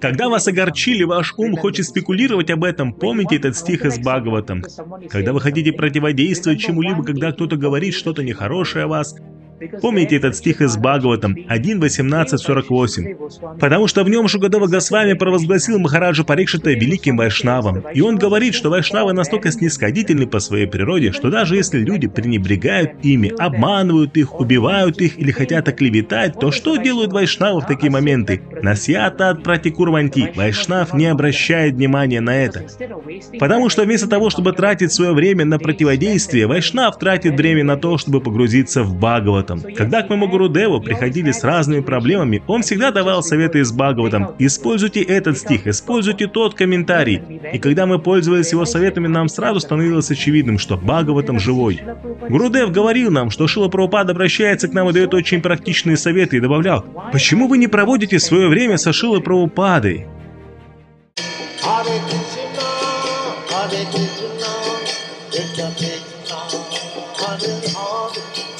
Когда вас огорчили, ваш ум хочет спекулировать об этом, помните этот стих из Бхагаватам. Когда вы хотите противодействовать чему-либо, когда кто-то говорит что-то нехорошее о вас, Помните этот стих из Бхагаватам 1.18.48? Потому что в нем Шугадава Госвами провозгласил Махараджа Парикшита великим вайшнавом. И он говорит, что вайшнавы настолько снисходительны по своей природе, что даже если люди пренебрегают ими, обманывают их, убивают их или хотят оклеветать, то что делают вайшнавы в такие моменты? Насьята от пратикурванти. Вайшнав не обращает внимания на это. Потому что вместо того, чтобы тратить свое время на противодействие, вайшнав тратит время на то, чтобы погрузиться в Бхагават Бхагаватам. Когда к моему Гурудеву приходили с разными проблемами, он всегда давал советы из Бхагаватам. Используйте этот стих, используйте тот комментарий. И когда мы пользовались его советами, нам сразу становилось очевидным, что Бхагаватам живой. Гурудев говорил нам, что Шила Прабхупада обращается к нам и дает очень практичные советы и добавлял, почему вы не проводите свое время со Шилой Прабхупадой? Hare Krishna, Hare Krishna, Krishna Krishna, Hare Hare.